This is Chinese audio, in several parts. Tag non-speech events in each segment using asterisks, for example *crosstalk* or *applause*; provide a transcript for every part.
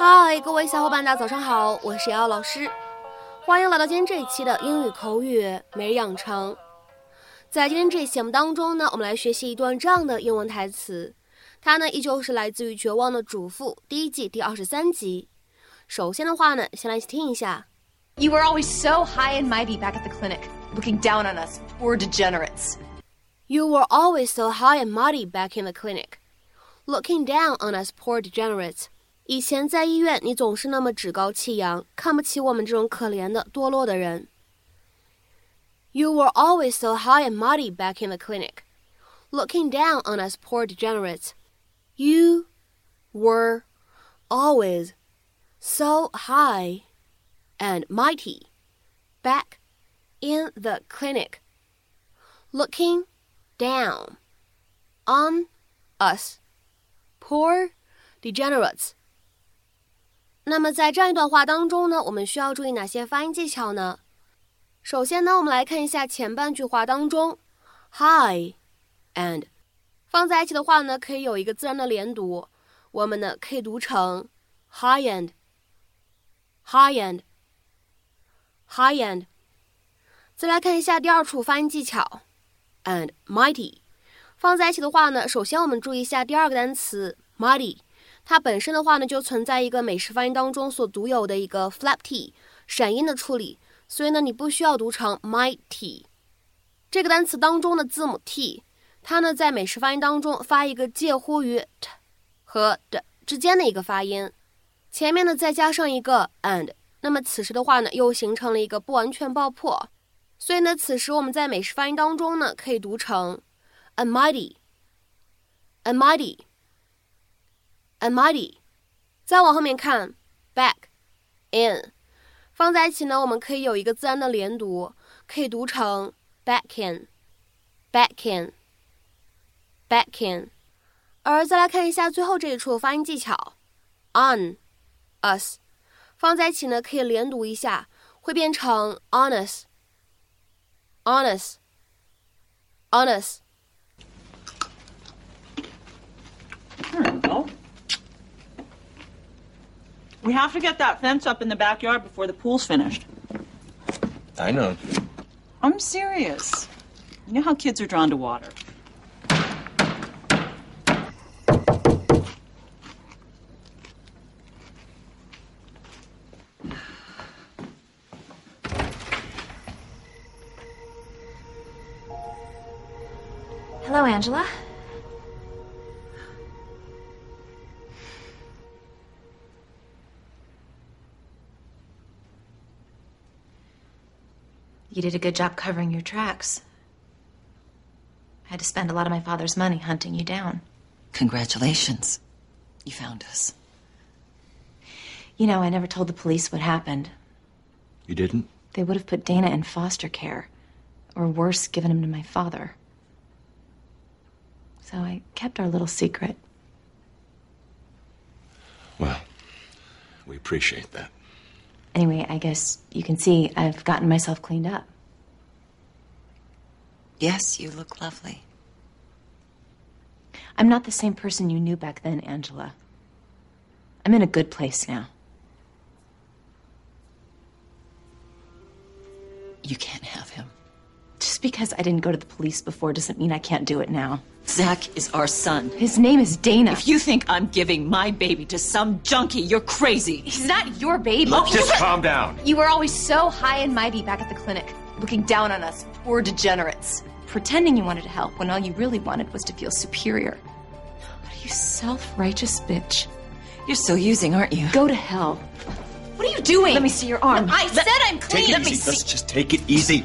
嗨，各位小伙伴，大家早上好，我是瑶瑶老师，欢迎来到今天这一期的英语口语每日养成。在今天这期节目当中呢，我们来学习一段这样的英文台词，它呢依旧是来自于《绝望的主妇》第一季第二十三集。首先的话呢，先来一起听一下。You were always so high and mighty back at the clinic, looking down on us, poor degenerates. You were always so high and mighty back in the clinic, looking down on us poor degenerates. 以前在医院，你总是那么趾高气扬，看不起我们这种可怜的堕落的人。You were always so high and mighty back in the clinic, looking down on us poor degenerates. You were always so high and mighty back in the clinic, looking down on us poor degenerates. 那么在这样一段话当中呢，我们需要注意哪些发音技巧呢？首先呢，我们来看一下前半句话当中，high and 放在一起的话呢，可以有一个自然的连读，我们呢可以读成 high and，high and，high and。再来看一下第二处发音技巧，and mighty 放在一起的话呢，首先我们注意一下第二个单词 mighty。它本身的话呢，就存在一个美式发音当中所独有的一个 flap t 闪音的处理，所以呢，你不需要读成 mighty。这个单词当中的字母 t，它呢在美式发音当中发一个介乎于 t 和的之间的一个发音，前面呢再加上一个 and，那么此时的话呢又形成了一个不完全爆破，所以呢此时我们在美式发音当中呢可以读成 a mighty，a mighty。And mighty。再往后面看，back in，放在一起呢，我们可以有一个自然的连读，可以读成 back in，back in，back in。而再来看一下最后这一处发音技巧，on us，放在一起呢，可以连读一下，会变成 honest，honest，honest。We have to get that fence up in the backyard before the pool's finished. I know. I'm serious. You know how kids are drawn to water. Hello, Angela. You did a good job covering your tracks. I had to spend a lot of my father's money hunting you down. Congratulations. You found us. You know, I never told the police what happened. You didn't? They would have put Dana in foster care, or worse, given him to my father. So I kept our little secret. Well, we appreciate that. Anyway, I guess you can see I've gotten myself cleaned up. Yes, you look lovely. I'm not the same person you knew back then, Angela. I'm in a good place now. You can't have him. Just because I didn't go to the police before doesn't mean I can't do it now. Zach is our son. His name is Dana. If you think I'm giving my baby to some junkie, you're crazy. He's not your baby. Look, just *laughs* calm down. You were always so high and mighty back at the clinic, looking down on us, poor degenerates, pretending you wanted to help when all you really wanted was to feel superior. What you self-righteous bitch. You're still using, aren't you? Go to hell. What are you doing? Let me see your arm. I said I'm clean. Take it Let me easy. see. Let's just take it easy.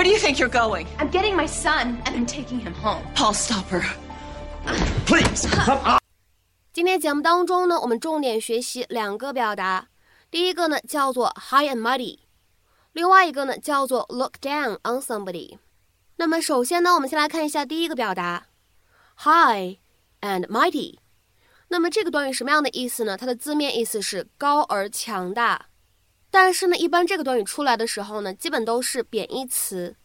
Where do you think you're going? I'm getting my son and I'm taking him home. Paul, stop her. Please, come on. 今天节目当中呢，我们重点学习两个表达，第一个呢叫做 high and mighty，另外一个呢叫做 look down on somebody。那么首先呢，我们先来看一下第一个表达 high and mighty。那么这个短语什么样的意思呢？它的字面意思是高而强大。但是呢，一般这个短语出来的时候呢，基本都是贬义词。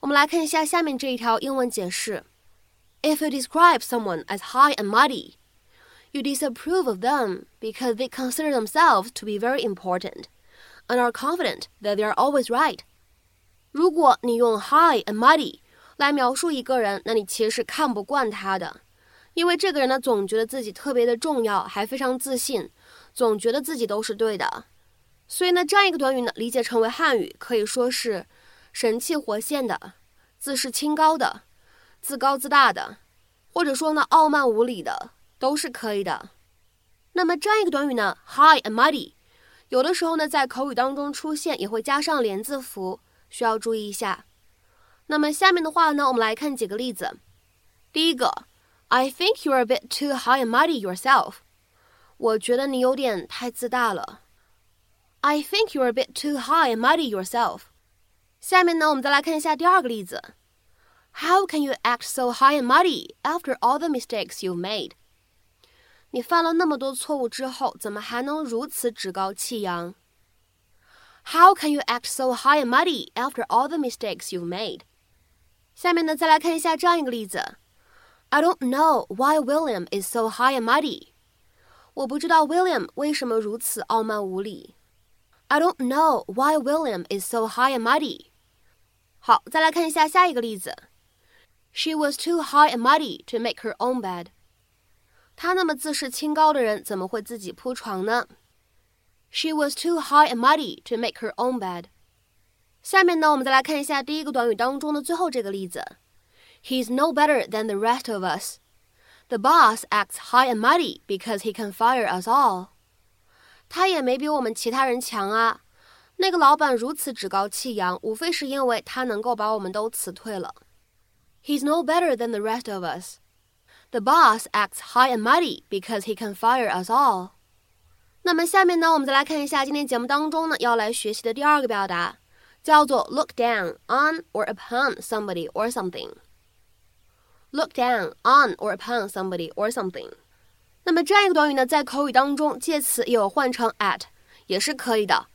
我们来看一下下面这一条英文解释：If you describe someone as high and mighty, You disapprove of them because they consider themselves to be very important and are confident that they are always right. 如果你用 high and mighty 来描述一个人，那你其实是看不惯他的，因为这个人呢总觉得自己特别的重要，还非常自信，总觉得自己都是对的。所以呢，这样一个短语呢，理解成为汉语可以说是神气活现的、自视清高的、自高自大的，或者说呢傲慢无礼的，都是可以的。那么这样一个短语呢，high and mighty，有的时候呢在口语当中出现也会加上连字符，需要注意一下。那么下面的话呢，我们来看几个例子。第一个，I think you're a bit too high and mighty yourself。我觉得你有点太自大了。I think you're a bit too high and mighty yourself。下面呢，我们再来看一下第二个例子。How can you act so high and mighty after all the mistakes you've made？你犯了那么多错误之后，怎么还能如此趾高气扬？How can you act so high and mighty after all the mistakes you've made？下面呢，再来看一下这样一个例子。I don't know why William is so high and mighty。我不知道 William 为什么如此傲慢无礼。 I don't know why William is so high and mighty。好，再来看一下下一个例子。She was too high and mighty to make her own bed。她那么自视清高的人，怎么会自己铺床呢？She was too high and mighty to make her own bed。下面呢，我们再来看一下第一个短语当中的最后这个例子。He's no better than the rest of us. The boss acts high and mighty because he can fire us all. 他也没比我们其他人强啊。那个老板如此趾高气扬，无非是因为他能够把我们都辞退了。He's no better than the rest of us. The boss acts high and mighty because he can fire us all. 那么下面呢，我们再来看一下今天节目当中呢要来学习的第二个表达，叫做 look down on or upon somebody or something. Look down on or upon somebody or something. 那么这样一个短语呢，在口语当中介词也有换成 at，也是可以的。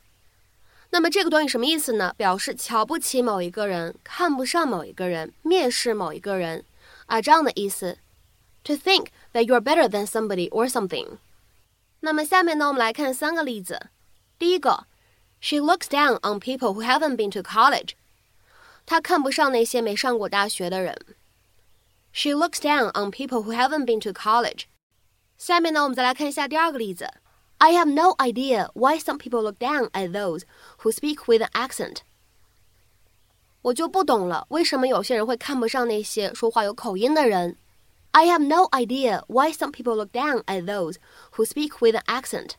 那么这个短语什么意思呢？表示瞧不起某一个人，看不上某一个人，蔑视某一个人啊，这样的意思。To think that you're better than somebody or something。那么下面呢，我们来看三个例子。第一个，She looks down on people who haven't been to college。她看不上那些没上过大学的人。She looks down on people who haven't been to college。下面呢，我们再来看一下第二个例子。I have no idea why some people look down at those who speak with an accent。我就不懂了，为什么有些人会看不上那些说话有口音的人？I have no idea why some people look down at those who speak with an accent。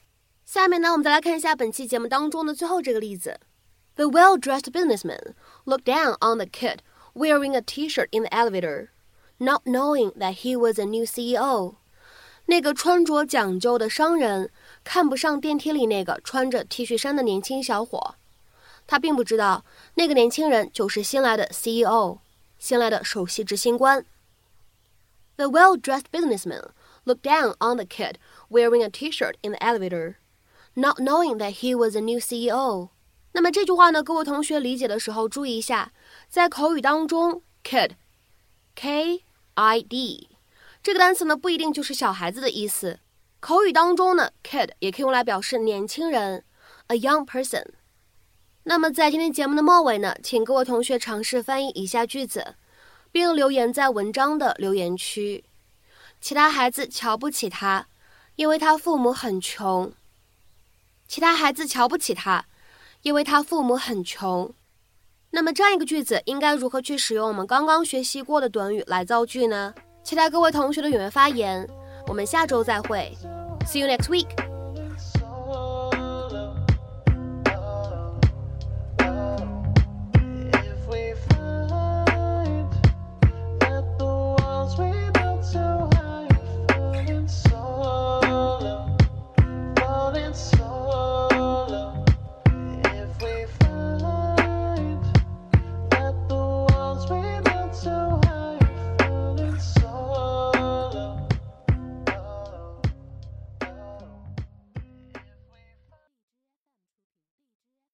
下面呢，我们再来看一下本期节目当中的最后这个例子。The well-dressed businessman looked down on the kid wearing a T-shirt in the elevator, not knowing that he was a new CEO. 那个穿着讲究的商人看不上电梯里那个穿着 T 恤衫的年轻小伙，他并不知道那个年轻人就是新来的 CEO，新来的首席执行官。The well-dressed businessman looked down on the kid wearing a T-shirt in the elevator, not knowing that he was a new CEO。那么这句话呢，各位同学理解的时候注意一下，在口语当中，kid，K-I-D。这个单词呢不一定就是小孩子的意思，口语当中呢，kid 也可以用来表示年轻人，a young person。那么在今天节目的末尾呢，请各位同学尝试翻译以下句子，并留言在文章的留言区。其他孩子瞧不起他，因为他父母很穷。其他孩子瞧不起他，因为他父母很穷。那么这样一个句子应该如何去使用我们刚刚学习过的短语来造句呢？期待各位同学的踊跃发言，我们下周再会，See you next week。